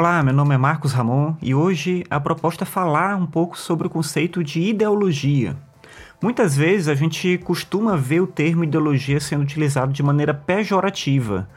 Olá, meu nome é Marcos Ramon e hoje a proposta é falar um pouco sobre o conceito de ideologia. Muitas vezes a gente costuma ver o termo ideologia sendo utilizado de maneira pejorativa,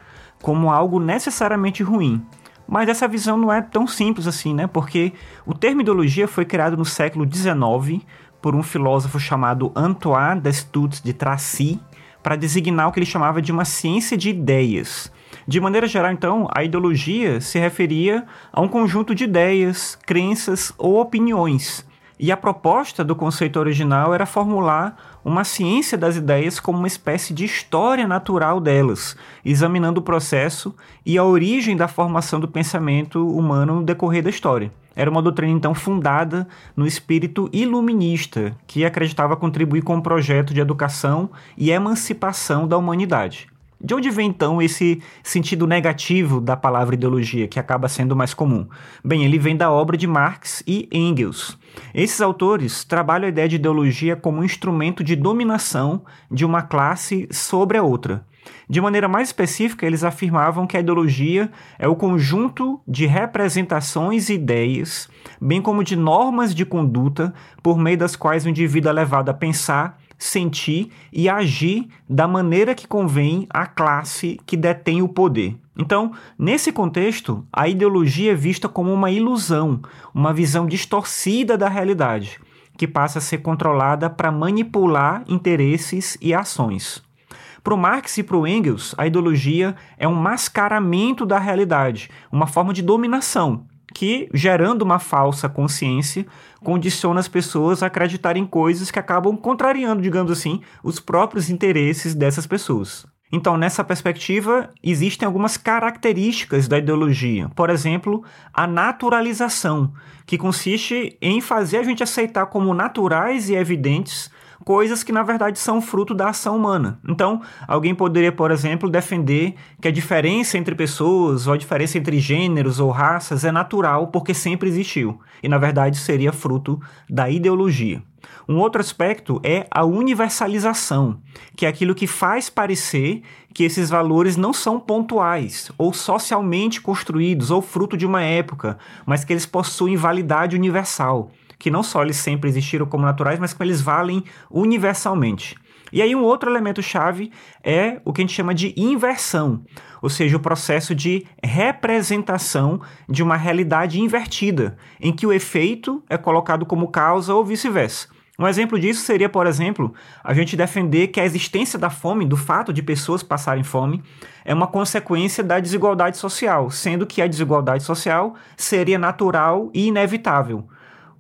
como algo necessariamente ruim. Mas essa visão não é tão simples assim, né? Porque o termo ideologia foi criado no século XIX por um filósofo chamado Antoine Destutt de Tracy para designar o que ele chamava de uma ciência de ideias. De maneira geral, então, a ideologia se referia a um conjunto de ideias, crenças ou opiniões. E a proposta do conceito original era formular uma ciência das ideias como uma espécie de história natural delas, examinando o processo e a origem da formação do pensamento humano no decorrer da história. Era uma doutrina então fundada no espírito iluminista, que acreditava contribuir com um projeto de educação e emancipação da humanidade. De onde vem então esse sentido negativo da palavra ideologia, que acaba sendo mais comum? Bem, ele vem da obra de Marx e Engels. Esses autores trabalham a ideia de ideologia como um instrumento de dominação de uma classe sobre a outra. De maneira mais específica, eles afirmavam que a ideologia é o conjunto de representações e ideias, bem como de normas de conduta por meio das quais o indivíduo é levado a pensar, sentir e agir da maneira que convém à classe que detém o poder. Então, nesse contexto, a ideologia é vista como uma ilusão, uma visão distorcida da realidade, que passa a ser controlada para manipular interesses e ações. Para o Marx e para o Engels, a ideologia é um mascaramento da realidade, uma forma de dominação, que, gerando uma falsa consciência, condiciona as pessoas a acreditarem em coisas que acabam contrariando, digamos assim, os próprios interesses dessas pessoas. Então, nessa perspectiva, existem algumas características da ideologia. Por exemplo, a naturalização, que consiste em fazer a gente aceitar como naturais e evidentes coisas que na verdade são fruto da ação humana. Então, alguém poderia, por exemplo, defender que a diferença entre pessoas, ou a diferença entre gêneros ou raças é natural porque sempre existiu, e na verdade seria fruto da ideologia. Um outro aspecto é a universalização, que é aquilo que faz parecer que esses valores não são pontuais ou socialmente construídos ou fruto de uma época, mas que eles possuem validade universal que não só eles sempre existiram como naturais, mas que eles valem universalmente. E aí um outro elemento chave é o que a gente chama de inversão, ou seja, o processo de representação de uma realidade invertida, em que o efeito é colocado como causa ou vice-versa. Um exemplo disso seria, por exemplo, a gente defender que a existência da fome, do fato de pessoas passarem fome, é uma consequência da desigualdade social, sendo que a desigualdade social seria natural e inevitável.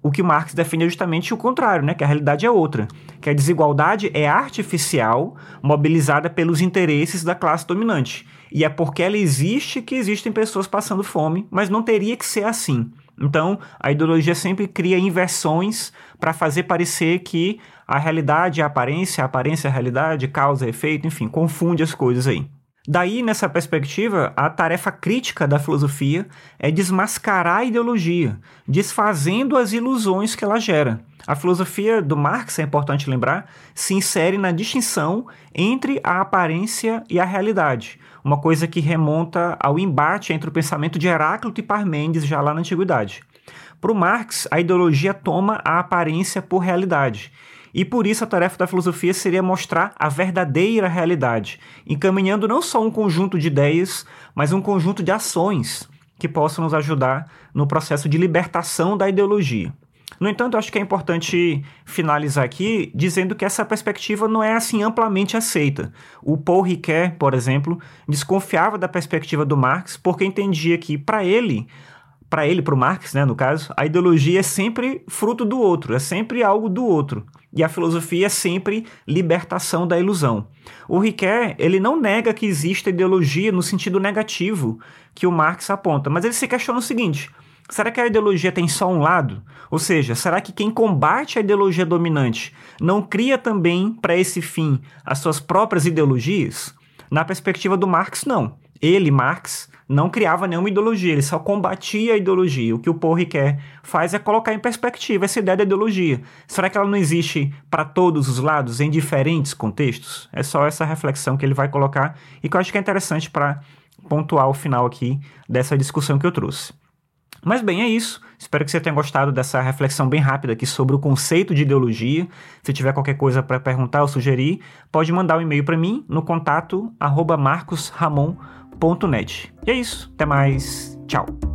O que Marx defende é justamente o contrário, né? que a realidade é outra, que a desigualdade é artificial, mobilizada pelos interesses da classe dominante. E é porque ela existe que existem pessoas passando fome, mas não teria que ser assim. Então, a ideologia sempre cria inversões para fazer parecer que a realidade é a aparência, a aparência é a realidade, causa efeito, enfim, confunde as coisas aí. Daí, nessa perspectiva, a tarefa crítica da filosofia é desmascarar a ideologia, desfazendo as ilusões que ela gera. A filosofia do Marx, é importante lembrar, se insere na distinção entre a aparência e a realidade, uma coisa que remonta ao embate entre o pensamento de Heráclito e Parmênides já lá na antiguidade. Para o Marx, a ideologia toma a aparência por realidade e por isso a tarefa da filosofia seria mostrar a verdadeira realidade, encaminhando não só um conjunto de ideias, mas um conjunto de ações que possam nos ajudar no processo de libertação da ideologia. No entanto, acho que é importante finalizar aqui dizendo que essa perspectiva não é assim amplamente aceita. O Paul Ricoeur, por exemplo, desconfiava da perspectiva do Marx porque entendia que, para ele, para ele, para o Marx, né, no caso, a ideologia é sempre fruto do outro, é sempre algo do outro. E a filosofia é sempre libertação da ilusão. O Ricoeur, ele não nega que exista ideologia no sentido negativo que o Marx aponta, mas ele se questiona o seguinte: será que a ideologia tem só um lado? Ou seja, será que quem combate a ideologia dominante não cria também para esse fim as suas próprias ideologias? Na perspectiva do Marx, não. Ele, Marx, não criava nenhuma ideologia, ele só combatia a ideologia. O que o Paul Ricoeur faz é colocar em perspectiva essa ideia da ideologia. Será que ela não existe para todos os lados, em diferentes contextos? É só essa reflexão que ele vai colocar e que eu acho que é interessante para pontuar o final aqui dessa discussão que eu trouxe. Mas bem, é isso. Espero que você tenha gostado dessa reflexão bem rápida aqui sobre o conceito de ideologia. Se tiver qualquer coisa para perguntar ou sugerir, pode mandar um e-mail para mim no contato marcosramon.net. E é isso. Até mais. Tchau.